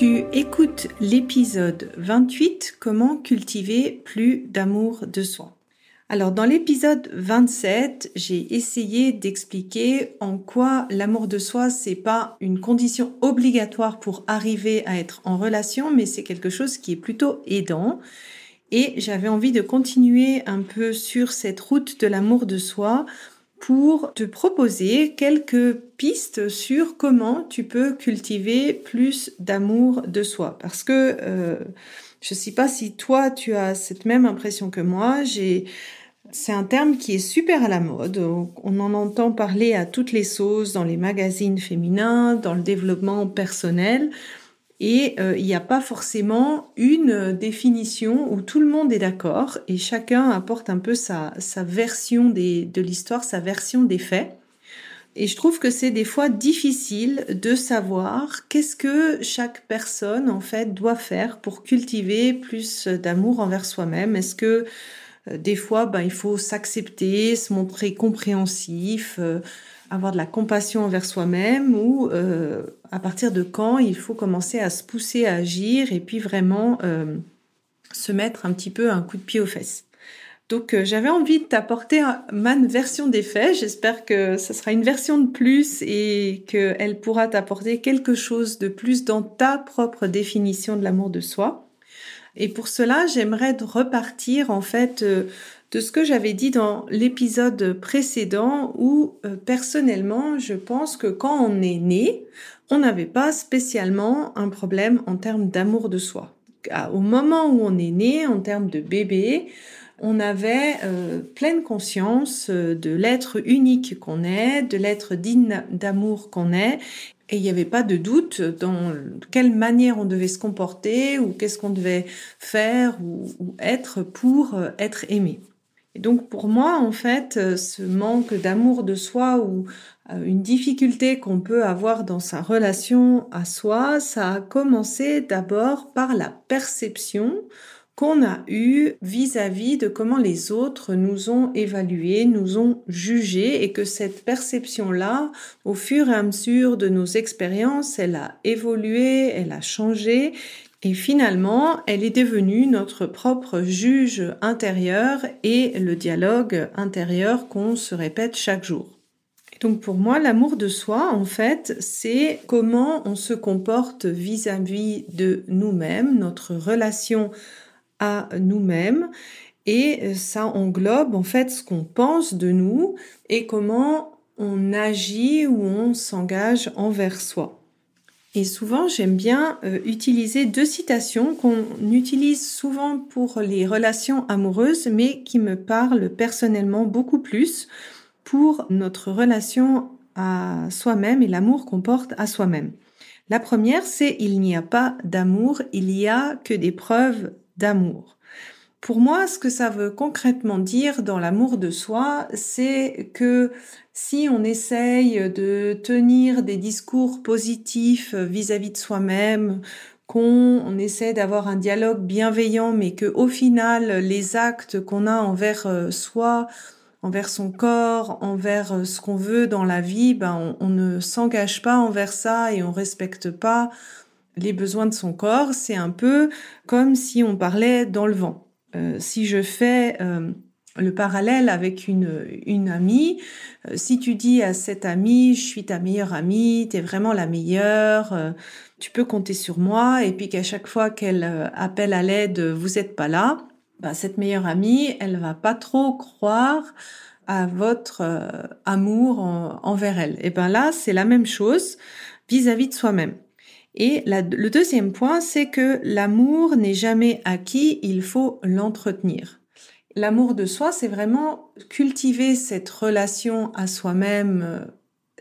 Tu écoutes l'épisode 28 Comment cultiver plus d'amour de soi. Alors dans l'épisode 27, j'ai essayé d'expliquer en quoi l'amour de soi c'est pas une condition obligatoire pour arriver à être en relation, mais c'est quelque chose qui est plutôt aidant. Et j'avais envie de continuer un peu sur cette route de l'amour de soi pour te proposer quelques pistes sur comment tu peux cultiver plus d'amour de soi. Parce que euh, je ne sais pas si toi tu as cette même impression que moi. C'est un terme qui est super à la mode. On en entend parler à toutes les sauces dans les magazines féminins, dans le développement personnel. Et euh, il n'y a pas forcément une définition où tout le monde est d'accord et chacun apporte un peu sa, version de l'histoire, sa version des faits. Et je trouve que c'est des fois difficile de savoir qu'est-ce que chaque personne en fait doit faire pour cultiver plus d'amour envers soi-même. Est-ce que euh, des fois, ben, il faut s'accepter, se montrer compréhensif, euh, avoir de la compassion envers soi-même ou euh, à partir de quand il faut commencer à se pousser à agir et puis vraiment euh, se mettre un petit peu un coup de pied aux fesses. Donc euh, j'avais envie de t'apporter ma version des faits. J'espère que ce sera une version de plus et qu'elle pourra t'apporter quelque chose de plus dans ta propre définition de l'amour de soi. Et pour cela, j'aimerais repartir en fait de ce que j'avais dit dans l'épisode précédent où euh, personnellement, je pense que quand on est né, on n'avait pas spécialement un problème en termes d'amour de soi. Au moment où on est né, en termes de bébé, on avait euh, pleine conscience euh, de l'être unique qu'on est, de l'être digne d'amour qu'on est, et il n'y avait pas de doute dans quelle manière on devait se comporter ou qu'est-ce qu'on devait faire ou, ou être pour être aimé. Et donc pour moi, en fait, euh, ce manque d'amour de soi ou euh, une difficulté qu'on peut avoir dans sa relation à soi, ça a commencé d'abord par la perception qu'on a eue vis-à-vis de comment les autres nous ont évalués, nous ont jugés et que cette perception-là, au fur et à mesure de nos expériences, elle a évolué, elle a changé et finalement, elle est devenue notre propre juge intérieur et le dialogue intérieur qu'on se répète chaque jour. donc pour moi, l'amour de soi, en fait, c'est comment on se comporte vis-à-vis de nous-mêmes, notre relation à nous-mêmes. Et ça englobe en fait ce qu'on pense de nous et comment on agit ou on s'engage envers soi. Et souvent, j'aime bien euh, utiliser deux citations qu'on utilise souvent pour les relations amoureuses, mais qui me parlent personnellement beaucoup plus pour notre relation à soi-même et l'amour qu'on porte à soi-même. La première, c'est il n'y a pas d'amour, il y a que des preuves d'amour. Pour moi, ce que ça veut concrètement dire dans l'amour de soi, c'est que si on essaye de tenir des discours positifs vis-à-vis de soi-même, qu'on essaie d'avoir un dialogue bienveillant, mais que au final, les actes qu'on a envers euh, soi, envers son corps, envers euh, ce qu'on veut dans la vie, ben on, ne s'engage pas envers ça et on respecte pas les besoins de son corps. C'est un peu comme si on parlait dans le vent. Euh, si je fais euh, le parallèle avec une, amie, euh, si tu dis à cette amie, je suis ta meilleure amie, tu es vraiment la meilleure, tu peux compter sur moi, et puis qu'à chaque fois qu'elle appelle à l'aide, vous n'êtes pas là, bah, cette meilleure amie, elle va pas trop croire à votre amour envers elle. Et ben là, c'est la même chose vis-à-vis de soi-même. Et le deuxième point, c'est que l'amour n'est jamais acquis, il faut l'entretenir. L'amour de soi, c'est vraiment cultiver cette relation à soi-même. Euh,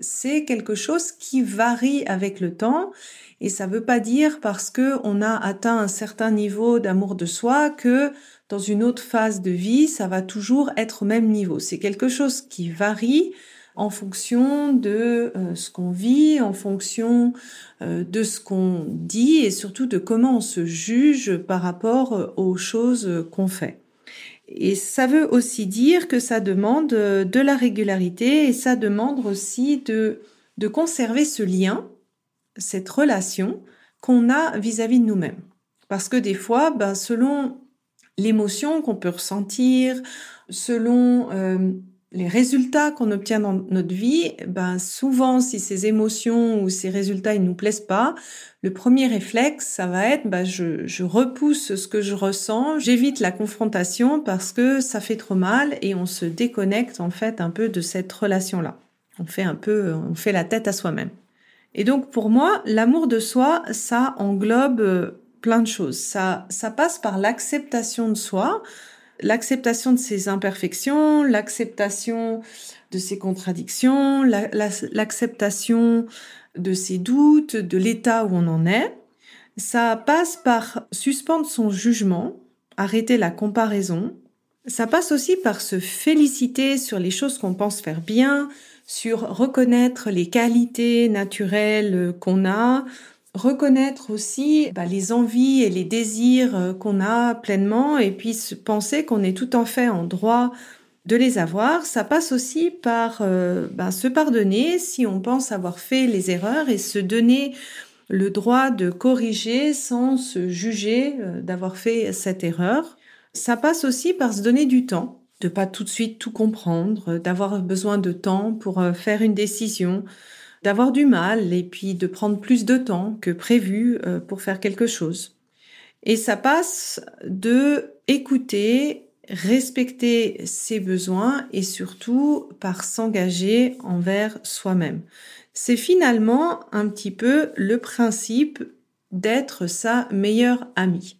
c'est quelque chose qui varie avec le temps et ça ne veut pas dire parce que on a atteint un certain niveau d'amour de soi que dans une autre phase de vie, ça va toujours être au même niveau. C'est quelque chose qui varie en fonction de euh, ce qu'on vit, en fonction euh, de ce qu'on dit et surtout de comment on se juge par rapport euh, aux choses qu'on fait. Et ça veut aussi dire que ça demande de la régularité et ça demande aussi de, de conserver ce lien, cette relation qu'on a vis-à-vis de nous-mêmes. Parce que des fois, ben, selon l'émotion qu'on peut ressentir, selon les résultats qu'on obtient dans notre vie, ben souvent si ces émotions ou ces résultats ils nous plaisent pas, le premier réflexe ça va être ben je, je repousse ce que je ressens, j'évite la confrontation parce que ça fait trop mal et on se déconnecte en fait un peu de cette relation là. On fait un peu, on fait la tête à soi-même. Et donc pour moi, l'amour de soi, ça englobe euh, plein de choses. Ça, ça passe par l'acceptation de soi, l'acceptation de ses imperfections, l'acceptation de ses contradictions, l'acceptation de ses doutes, de l'état où on en est. Ça passe par suspendre son jugement, arrêter la comparaison. Ça passe aussi par se féliciter sur les choses qu'on pense faire bien, sur reconnaître les qualités naturelles qu'on a, reconnaître aussi bah, les envies et les désirs euh, qu'on a pleinement et puis penser qu'on est tout en fait en droit de les avoir. Ça passe aussi par euh, bah, se pardonner si on pense avoir fait les erreurs et se donner le droit de corriger sans se juger euh, d'avoir fait cette erreur. Ça passe aussi par se donner du temps, de pas tout de suite tout comprendre, d'avoir besoin de temps pour faire une décision, d'avoir du mal et puis de prendre plus de temps que prévu euh, pour faire quelque chose. Et ça passe de écouter, respecter ses besoins et surtout par s'engager envers soi-même. C'est finalement un petit peu le principe d'être sa meilleure amie.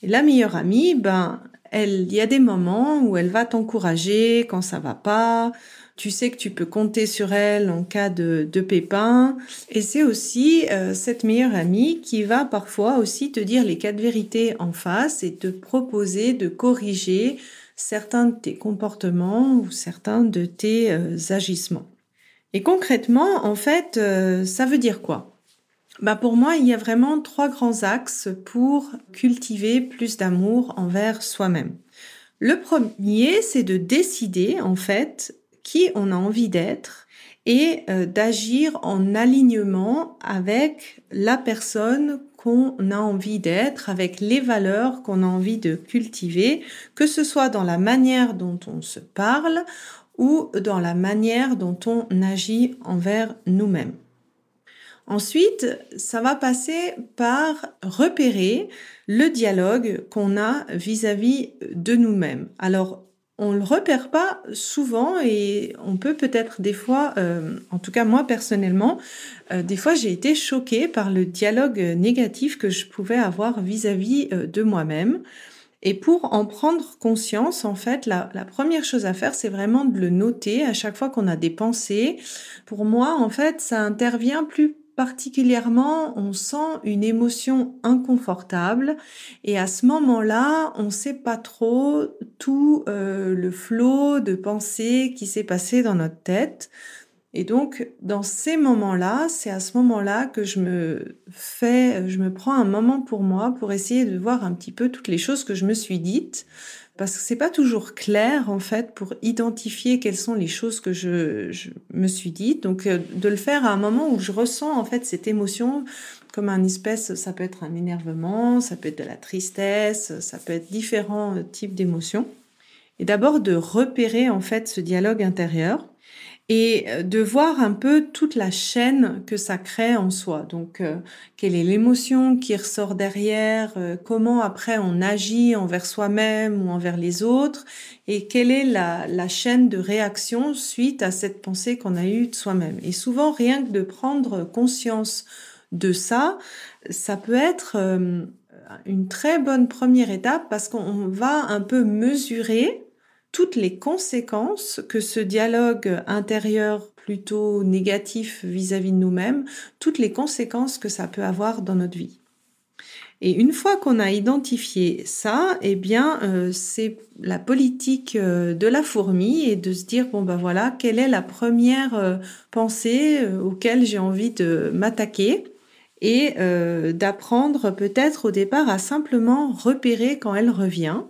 Et la meilleure amie, ben, il y a des moments où elle va t'encourager quand ça va pas, tu sais que tu peux compter sur elle en cas de, de pépin. Et c'est aussi euh, cette meilleure amie qui va parfois aussi te dire les quatre vérités en face et te proposer de corriger certains de tes comportements ou certains de tes euh, agissements. Et concrètement, en fait, euh, ça veut dire quoi? Bah pour moi, il y a vraiment trois grands axes pour cultiver plus d'amour envers soi-même. Le premier, c'est de décider en fait qui on a envie d'être et euh, d'agir en alignement avec la personne qu'on a envie d'être, avec les valeurs qu'on a envie de cultiver, que ce soit dans la manière dont on se parle ou dans la manière dont on agit envers nous-mêmes. Ensuite, ça va passer par repérer le dialogue qu'on a vis-à-vis de nous-mêmes. Alors, on le repère pas souvent et on peut peut-être des fois, euh, en tout cas moi personnellement, euh, des fois j'ai été choquée par le dialogue négatif que je pouvais avoir vis-à-vis euh, de moi-même. Et pour en prendre conscience, en fait, la, la première chose à faire, c'est vraiment de le noter à chaque fois qu'on a des pensées. Pour moi, en fait, ça intervient plus particulièrement, on sent une émotion inconfortable et à ce moment-là, on ne sait pas trop tout euh, le flot de pensées qui s'est passé dans notre tête. Et donc, dans ces moments-là, c'est à ce moment-là que je me fais, je me prends un moment pour moi pour essayer de voir un petit peu toutes les choses que je me suis dites, parce que c'est pas toujours clair en fait pour identifier quelles sont les choses que je, je me suis dites. Donc euh, de le faire à un moment où je ressens en fait cette émotion comme un espèce, ça peut être un énervement, ça peut être de la tristesse, ça peut être différents types d'émotions. Et d'abord de repérer en fait ce dialogue intérieur et euh, de voir un peu toute la chaîne que ça crée en soi. Donc, euh, quelle est l'émotion qui ressort derrière, euh, comment après on agit envers soi-même ou envers les autres, et quelle est la, la, chaîne de réaction suite à cette pensée qu'on a eue de soi-même. Et souvent, rien que de prendre conscience de ça, ça peut être une très bonne première étape parce qu'on va un peu mesurer toutes les conséquences que ce dialogue intérieur plutôt négatif vis-à-vis de nous-mêmes, toutes les conséquences que ça peut avoir dans notre vie. Et une fois qu'on a identifié ça, eh bien, euh, c'est la politique euh, de la fourmi et de se dire bon ben voilà, quelle est la première euh, pensée auquel j'ai envie de m'attaquer et d'apprendre peut-être au départ à simplement repérer quand elle revient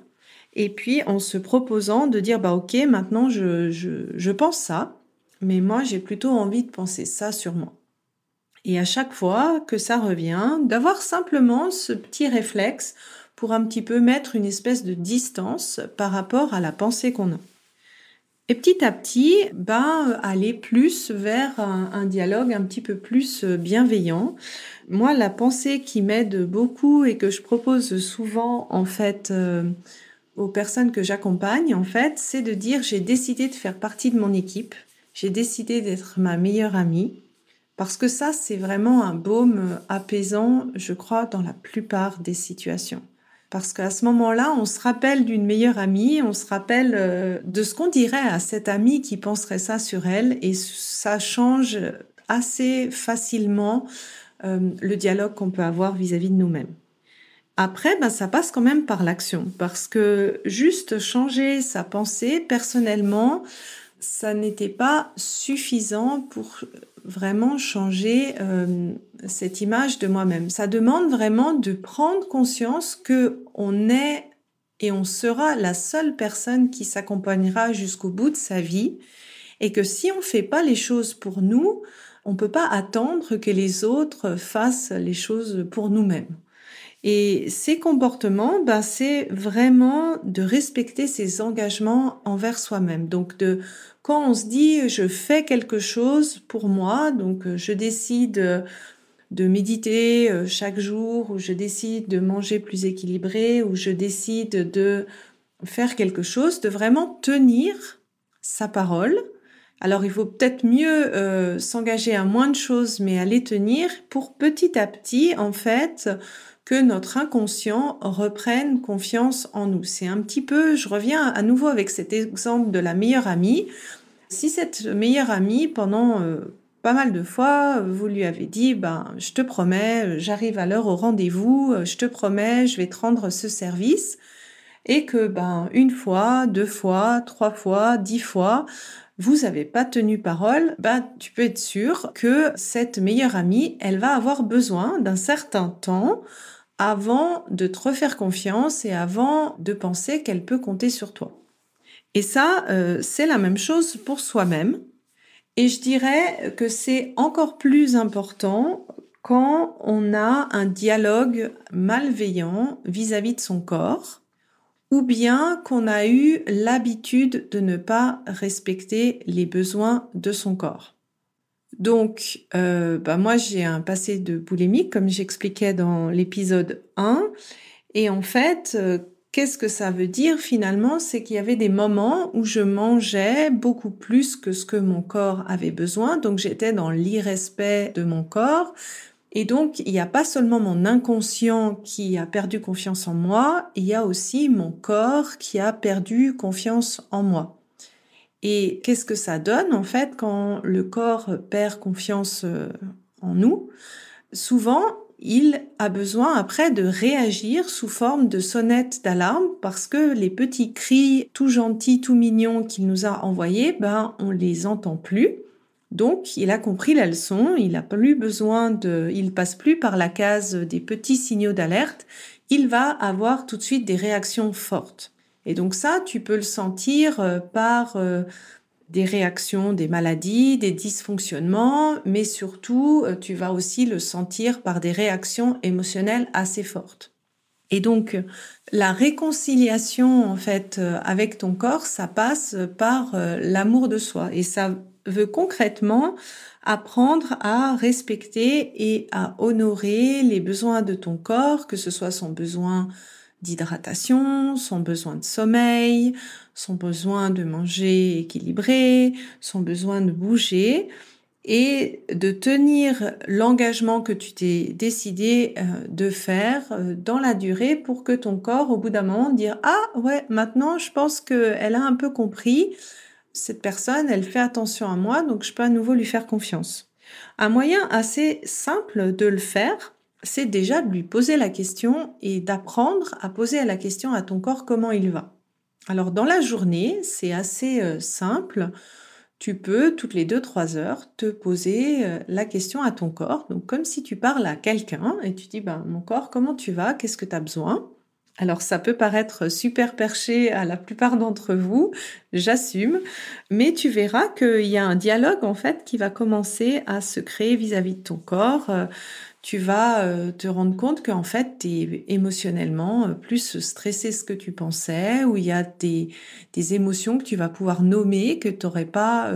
et puis en se proposant de dire bah ok maintenant je, je, je pense ça, mais moi j'ai plutôt envie de penser ça sur moi. Et à chaque fois que ça revient, d'avoir simplement ce petit réflexe pour un petit peu mettre une espèce de distance par rapport à la pensée qu'on a. Et petit à petit, ben, aller plus vers un, dialogue un petit peu plus bienveillant. Moi, la pensée qui m'aide beaucoup et que je propose souvent, en fait, euh, aux personnes que j'accompagne, en fait, c'est de dire j'ai décidé de faire partie de mon équipe, j'ai décidé d'être ma meilleure amie, parce que ça, c'est vraiment un baume apaisant, je crois, dans la plupart des situations. Parce qu'à ce moment-là, on se rappelle d'une meilleure amie, on se rappelle euh, de ce qu'on dirait à cette amie qui penserait ça sur elle, et ça change assez facilement euh, le dialogue qu'on peut avoir vis-à-vis -vis de nous-mêmes. Après, ben, ça passe quand même par l'action, parce que juste changer sa pensée, personnellement, ça n'était pas suffisant pour vraiment changer euh, cette image de moi-même. Ça demande vraiment de prendre conscience que on est et on sera la seule personne qui s'accompagnera jusqu'au bout de sa vie, et que si on fait pas les choses pour nous, on peut pas attendre que les autres fassent les choses pour nous-mêmes. Et ces comportements, ben, c'est vraiment de respecter ses engagements envers soi-même. Donc, de quand on se dit je fais quelque chose pour moi, donc euh, je décide de méditer euh, chaque jour, ou je décide de manger plus équilibré, ou je décide de faire quelque chose, de vraiment tenir sa parole. Alors il faut peut-être mieux euh, s'engager à moins de choses, mais à les tenir pour petit à petit, en fait, que notre inconscient reprenne confiance en nous. C'est un petit peu, je reviens à nouveau avec cet exemple de la meilleure amie. Si cette meilleure amie, pendant euh, pas mal de fois, vous lui avez dit, ben, je te promets, j'arrive à l'heure au rendez-vous, je te promets, je vais te rendre ce service, et que, ben, une fois, deux fois, trois fois, dix fois, vous n'avez pas tenu parole, ben, tu peux être sûr que cette meilleure amie, elle va avoir besoin d'un certain temps avant de te refaire confiance et avant de penser qu'elle peut compter sur toi. Et ça, euh, c'est la même chose pour soi-même. Et je dirais que c'est encore plus important quand on a un dialogue malveillant vis-à-vis de son corps, ou bien qu'on a eu l'habitude de ne pas respecter les besoins de son corps. Donc, euh, bah moi, j'ai un passé de boulimie, comme j'expliquais dans l'épisode 1. Et en fait, euh, qu'est-ce que ça veut dire finalement? C'est qu'il y avait des moments où je mangeais beaucoup plus que ce que mon corps avait besoin. Donc, j'étais dans l'irrespect de mon corps. Et donc, il n'y a pas seulement mon inconscient qui a perdu confiance en moi, il y a aussi mon corps qui a perdu confiance en moi. Et qu'est-ce que ça donne en fait quand le corps perd confiance euh, en nous? Souvent, il a besoin après de réagir sous forme de sonnette d'alarme parce que les petits cris tout gentils, tout mignons qu'il nous a envoyés, ben on les entend plus. Donc, il a compris la leçon, il a plus besoin de, il passe plus par la case des petits signaux d'alerte, il va avoir tout de suite des réactions fortes. Et donc ça, tu peux le sentir euh, par euh, des réactions, des maladies, des dysfonctionnements, mais surtout, euh, tu vas aussi le sentir par des réactions émotionnelles assez fortes. Et donc, la réconciliation, en fait, avec ton corps, ça passe par l'amour de soi. Et ça veut concrètement apprendre à respecter et à honorer les besoins de ton corps, que ce soit son besoin d'hydratation, son besoin de sommeil, son besoin de manger équilibré, son besoin de bouger et de tenir l'engagement que tu t'es décidé euh, de faire euh, dans la durée pour que ton corps, au bout d'un moment, dire ah ouais maintenant je pense qu'elle a un peu compris cette personne, elle fait attention à moi donc je peux à nouveau lui faire confiance. Un moyen assez simple de le faire, c'est déjà de lui poser la question et d'apprendre à poser la question à ton corps comment il va. Alors dans la journée, c'est assez euh, simple tu peux toutes les 2-3 heures te poser euh, la question à ton corps, donc comme si tu parles à quelqu'un et tu dis ben, mon corps comment tu vas, qu'est-ce que tu as besoin? Alors ça peut paraître super perché à la plupart d'entre vous, j'assume, mais tu verras qu'il y a un dialogue en fait qui va commencer à se créer vis-à-vis de ton corps. Euh, tu vas euh, te rendre compte qu'en fait, tu es émotionnellement euh, plus stressé ce que tu pensais, ou il y a des, des émotions que tu vas pouvoir nommer que tu n'aurais pas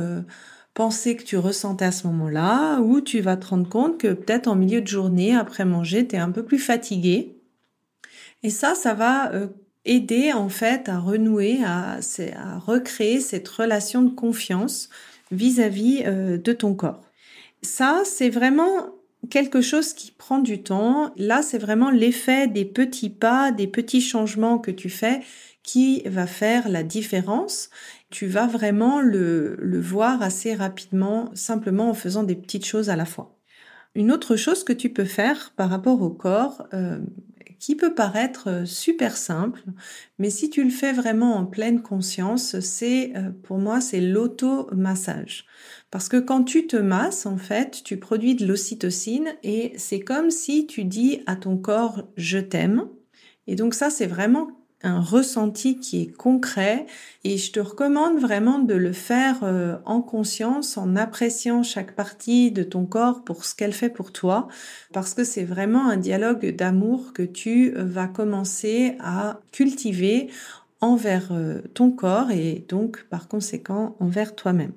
pensé que tu ressentais à ce moment-là, ou tu vas te rendre compte que peut-être en milieu de journée, après manger, tu es un peu plus fatigué et ça, ça va euh, aider en fait à renouer, à, à, recréer cette relation de confiance vis-à-vis euh, de ton corps. Ça, c'est vraiment quelque chose qui prend du temps. Là, c'est vraiment l'effet des petits pas, des petits changements que tu fais qui va faire la différence. Tu vas vraiment le, voir assez rapidement, simplement en faisant des petites choses à la fois. Une autre chose que tu peux faire par rapport au corps, euh, qui peut paraître euh, super simple, mais si tu le fais vraiment en pleine conscience, c'est euh, pour moi c'est l'auto-massage. Parce que quand tu te masses, en fait, tu produis de l'ocytocine et c'est comme si tu dis à ton corps je t'aime. Et donc ça, c'est vraiment un ressenti qui est concret et je te recommande vraiment de le faire euh, en conscience, en appréciant chaque partie de ton corps pour ce qu'elle fait pour toi, parce que c'est vraiment un dialogue d'amour que tu vas commencer à cultiver envers euh, ton corps et donc par conséquent envers toi-même.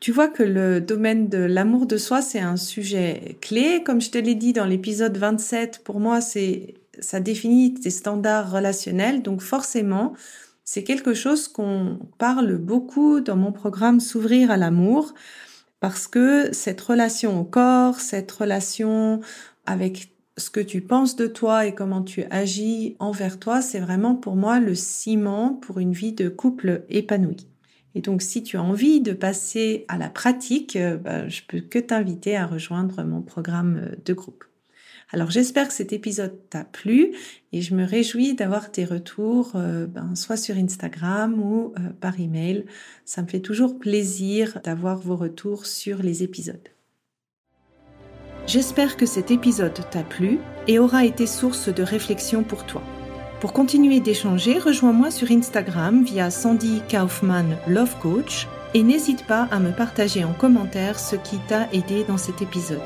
Tu vois que le domaine de l'amour de soi, c'est un sujet clé. Comme je te l'ai dit dans l'épisode 27, pour moi, c'est ça définit tes standards relationnels. Donc forcément, c'est quelque chose qu'on parle beaucoup dans mon programme S'ouvrir à l'amour, parce que cette relation au corps, cette relation avec ce que tu penses de toi et comment tu agis envers toi, c'est vraiment pour moi le ciment pour une vie de couple épanouie. Et donc, si tu as envie de passer à la pratique, euh, bah, je peux que t'inviter à rejoindre mon programme de groupe. Alors j'espère que cet épisode t'a plu et je me réjouis d'avoir tes retours, euh, ben, soit sur Instagram ou euh, par email. Ça me fait toujours plaisir d'avoir vos retours sur les épisodes. J'espère que cet épisode t'a plu et aura été source de réflexion pour toi. Pour continuer d'échanger, rejoins-moi sur Instagram via Sandy Kaufman Love Coach et n'hésite pas à me partager en commentaire ce qui t'a aidé dans cet épisode.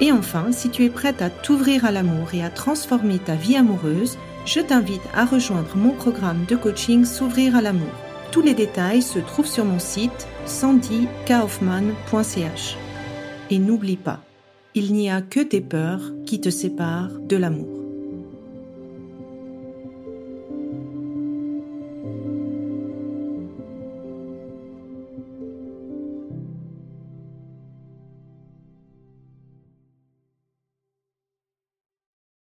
Et enfin, si tu es prête à t'ouvrir à l'amour et à transformer ta vie amoureuse, je t'invite à rejoindre mon programme de coaching S'ouvrir à l'amour. Tous les détails se trouvent sur mon site sandykaufman.ch. Et n'oublie pas, il n'y a que tes peurs qui te séparent de l'amour.